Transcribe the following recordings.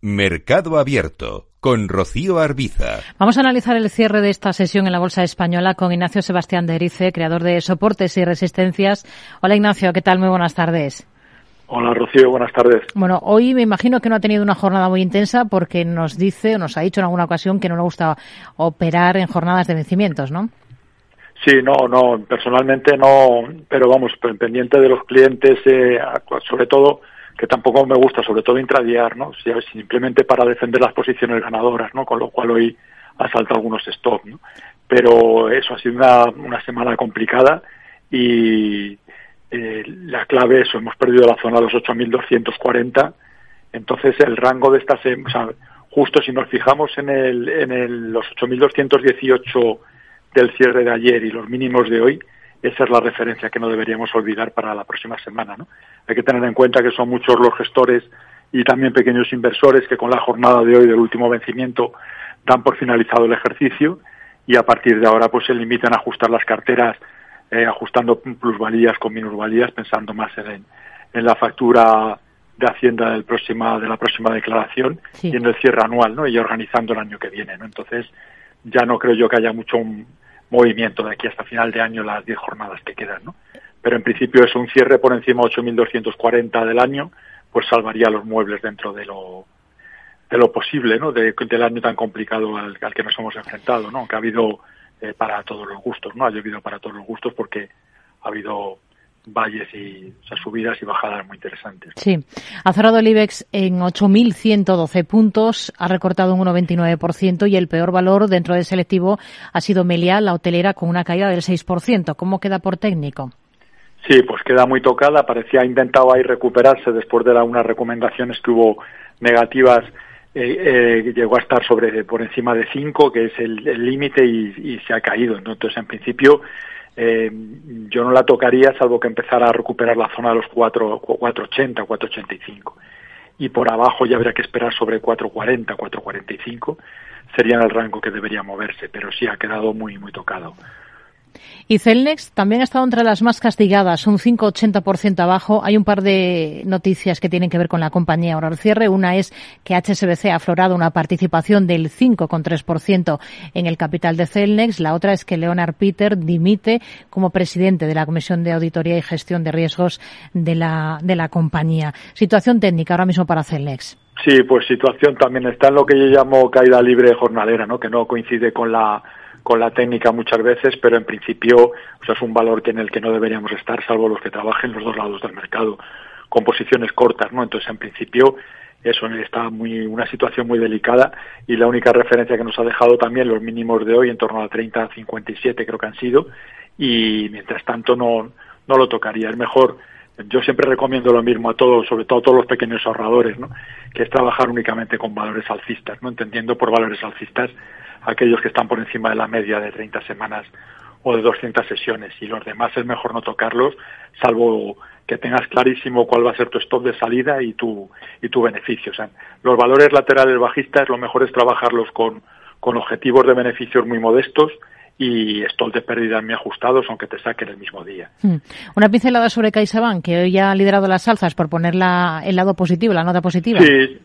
Mercado Abierto con Rocío Arbiza. Vamos a analizar el cierre de esta sesión en la Bolsa Española con Ignacio Sebastián de Erice, creador de Soportes y Resistencias. Hola Ignacio, ¿qué tal? Muy buenas tardes. Hola Rocío, buenas tardes. Bueno, hoy me imagino que no ha tenido una jornada muy intensa porque nos dice, o nos ha dicho en alguna ocasión que no le gusta operar en jornadas de vencimientos, ¿no? Sí, no, no, personalmente no, pero vamos, pendiente de los clientes, eh, sobre todo que tampoco me gusta, sobre todo intradiar, ¿no? simplemente para defender las posiciones ganadoras, ¿no? Con lo cual hoy ha saltado algunos stop, ¿no? Pero eso ha sido una, semana complicada y eh, la clave es hemos perdido la zona de los 8.240, entonces el rango de esta semana, o sea, justo si nos fijamos en, el, en el, los 8.218 del cierre de ayer y los mínimos de hoy, esa es la referencia que no deberíamos olvidar para la próxima semana. ¿no? Hay que tener en cuenta que son muchos los gestores y también pequeños inversores que con la jornada de hoy del último vencimiento dan por finalizado el ejercicio y a partir de ahora pues se limitan a ajustar las carteras eh, ajustando plusvalías con minusvalías pensando más en, en la factura de Hacienda del próxima, de la próxima declaración y en el cierre anual ¿no? y organizando el año que viene. ¿no? Entonces ya no creo yo que haya mucho movimiento de aquí hasta final de año, las 10 jornadas que quedan, ¿no? Pero en principio es un cierre por encima de 8.240 del año, pues salvaría los muebles dentro de lo de lo posible, ¿no? De, del año tan complicado al, que nos hemos enfrentado, ¿no? Que ha habido eh, para todos los gustos, ¿no? Ha llovido para todos los gustos porque ha habido valles y subidas y bajadas muy interesantes. Sí, ha cerrado el IBEX en 8.112 puntos, ha recortado un 1,29% y el peor valor dentro del selectivo ha sido Meliá, la hotelera, con una caída del 6%. ¿Cómo queda por técnico? Sí, pues queda muy tocada. Parecía intentado ahí recuperarse después de unas recomendaciones que hubo negativas. Eh, eh, llegó a estar sobre por encima de 5, que es el límite, y, se ha caído. Entonces, en principio, eh, yo no la tocaría salvo que empezara a recuperar la zona de los 4, 480, 485. Y por abajo ya habría que esperar sobre 440, 445. Sería el rango que debería moverse, pero sí ha quedado muy, muy tocado. Y Celnex también ha estado entre las más castigadas, un 5,80% abajo. Hay un par de noticias que tienen que ver con la compañía ahora al cierre. Una es que HSBC ha aflorado una participación del 5,3% en el capital de Celnex. La otra es que Leonard Peter dimite como presidente de la Comisión de Auditoría y Gestión de Riesgos de la, de la compañía. Situación técnica ahora mismo para Celnex. Sí, pues situación también está en lo que yo llamo caída libre jornalera, ¿no? que no coincide con la con la técnica muchas veces, pero en principio es un valor que en el que no deberíamos estar, salvo los que trabajen los dos lados del mercado, con posiciones cortas, ¿no? Entonces, en principio, eso está muy una situación muy delicada y la única referencia que nos ha dejado también los mínimos de hoy en torno a 30 a 57 creo que han sido y mientras tanto no no lo tocaría es mejor yo siempre recomiendo lo mismo a todos sobre todo a todos los pequeños ahorradores no que es trabajar únicamente con valores alcistas no entendiendo por valores alcistas aquellos que están por encima de la media de 30 semanas o de 200 sesiones. Y los demás es mejor no tocarlos salvo que tengas clarísimo cuál va a ser tu stop de salida y tu y tu beneficio. O sea, los valores laterales bajistas lo mejor es trabajarlos con, con objetivos de beneficios muy modestos y stop de pérdidas muy ajustados, aunque te saquen el mismo día. Hmm. Una pincelada sobre CaixaBank, que hoy ha liderado las alzas por poner la, el lado positivo, la nota positiva. Sí,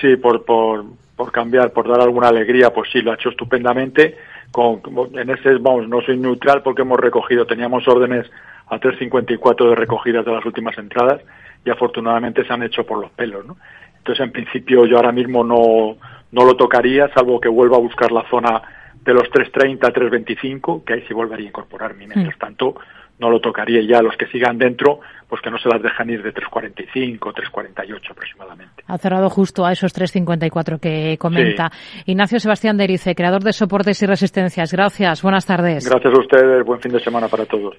sí, por, por, por cambiar, por dar alguna alegría, pues sí, lo ha hecho estupendamente. Con, en ese, vamos, no soy neutral porque hemos recogido, teníamos órdenes a 3.54 de recogidas de las últimas entradas y afortunadamente se han hecho por los pelos, ¿no? Entonces, en principio, yo ahora mismo no, no lo tocaría, salvo que vuelva a buscar la zona de los 3.30 a 3.25, que ahí sí volvería a incorporarme. Mientras mm. tanto, no lo tocaría ya los que sigan dentro, pues que no se las dejan ir de 3.45, 3.48 aproximadamente. Ha cerrado justo a esos 3.54 que comenta. Ignacio Sebastián Derice, creador de Soportes y Resistencias. Gracias, buenas tardes. Gracias a ustedes, buen fin de semana para todos.